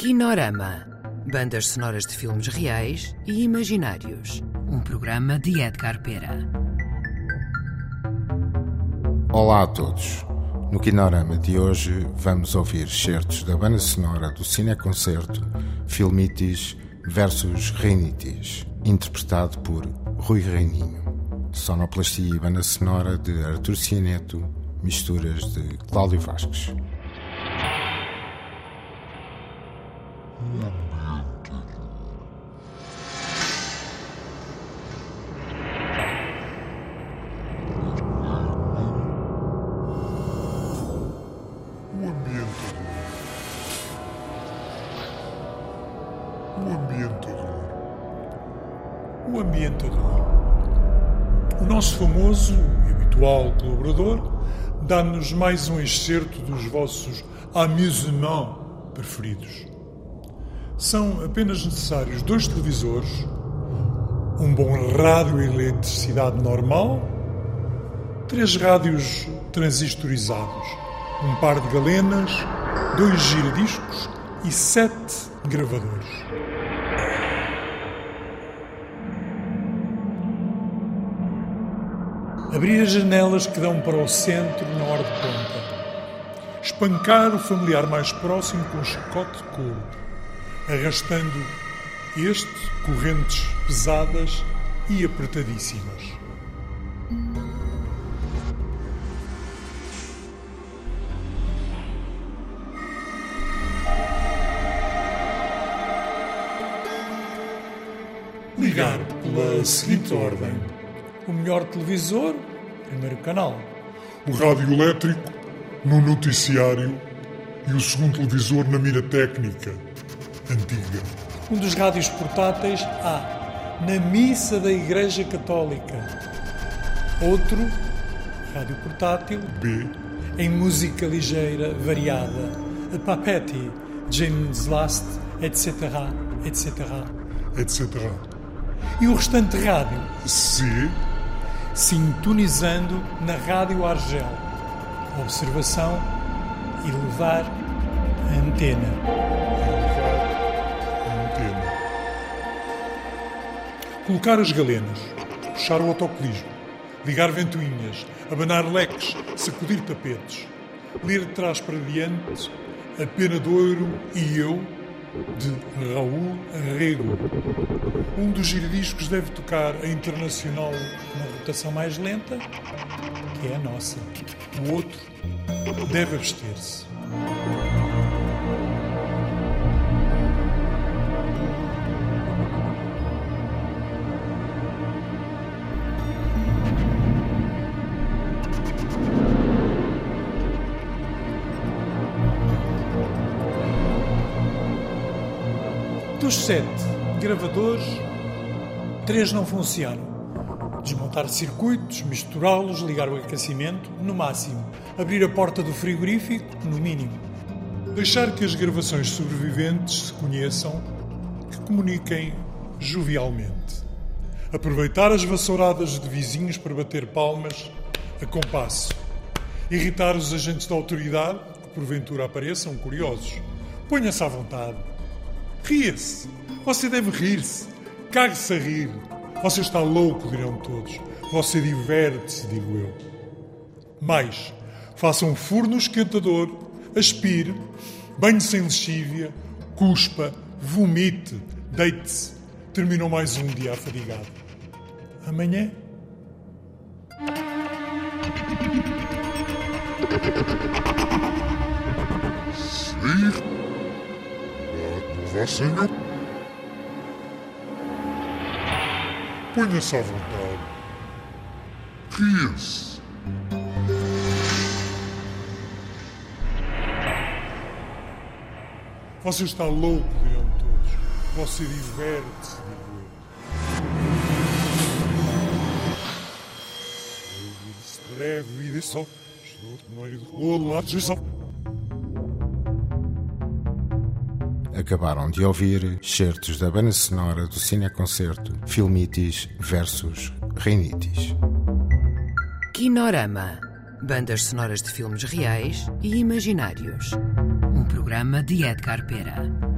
Kinorama. Bandas sonoras de filmes reais e imaginários. Um programa de Edgar Pera. Olá a todos. No Kinorama de hoje vamos ouvir certos da banda sonora do Cineconcerto Filmitis versus Reinitis, interpretado por Rui Reininho. Sonoplastia e banda sonora de Artur Cianeto, misturas de Cláudio Vasques. Nosso famoso e habitual colaborador dá-nos mais um excerto dos vossos amusements preferidos. São apenas necessários dois televisores, um bom rádio e eletricidade normal, três rádios transistorizados, um par de galenas, dois giradiscos e sete gravadores. Abrir as janelas que dão para o centro na hora de ponta. Espancar o familiar mais próximo com um chicote de couro, arrastando este correntes pesadas e apertadíssimas. Ligar pela seguinte ordem: o melhor televisor, primeiro canal. o rádio elétrico no noticiário e o segundo televisor na mira técnica antiga. Um dos rádios portáteis A, na missa da Igreja Católica. Outro, rádio portátil B, em música ligeira, variada. A Papetti, James Last, etc., etc. etc. E o restante rádio, C, sintonizando na Rádio Argel. Observação e levar a antena. Colocar as galenas, puxar o autocolismo, ligar ventoinhas, abanar leques, sacudir tapetes, ler de trás para diante A Pena de Ouro e Eu, de Raul Arrego. Um dos giradiscos deve tocar a Internacional na rotação mais lenta, que é a nossa. O outro deve abster-se. Dos sete gravadores, três não funcionam. Desmontar circuitos, misturá-los, ligar o aquecimento, no máximo. Abrir a porta do frigorífico, no mínimo. Deixar que as gravações sobreviventes se conheçam, que comuniquem jovialmente. Aproveitar as vassouradas de vizinhos para bater palmas a compasso. Irritar os agentes da autoridade, que porventura apareçam curiosos. Ponha-se à vontade. Ria-se. Você deve rir-se. Cague-se a rir. Você está louco, dirão todos. Você diverte-se, digo eu. Mais, faça um furno esquentador, aspire, banhe sem lexívia, cuspa, vomite, deite-se. Terminou mais um dia afadigado. Amanhã Senhor. Ponha-se à vontade. Ria-se. Você está louco, dirão todos. Você diverte-se, digo eu. Breve vida só. Estou no meio do rolo, lá de só. Acabaram de ouvir certos da banda sonora do Cineconcerto Filmitis versus Reinitis. Kinorama. Bandas sonoras de filmes reais e imaginários. Um programa de Edgar Pera.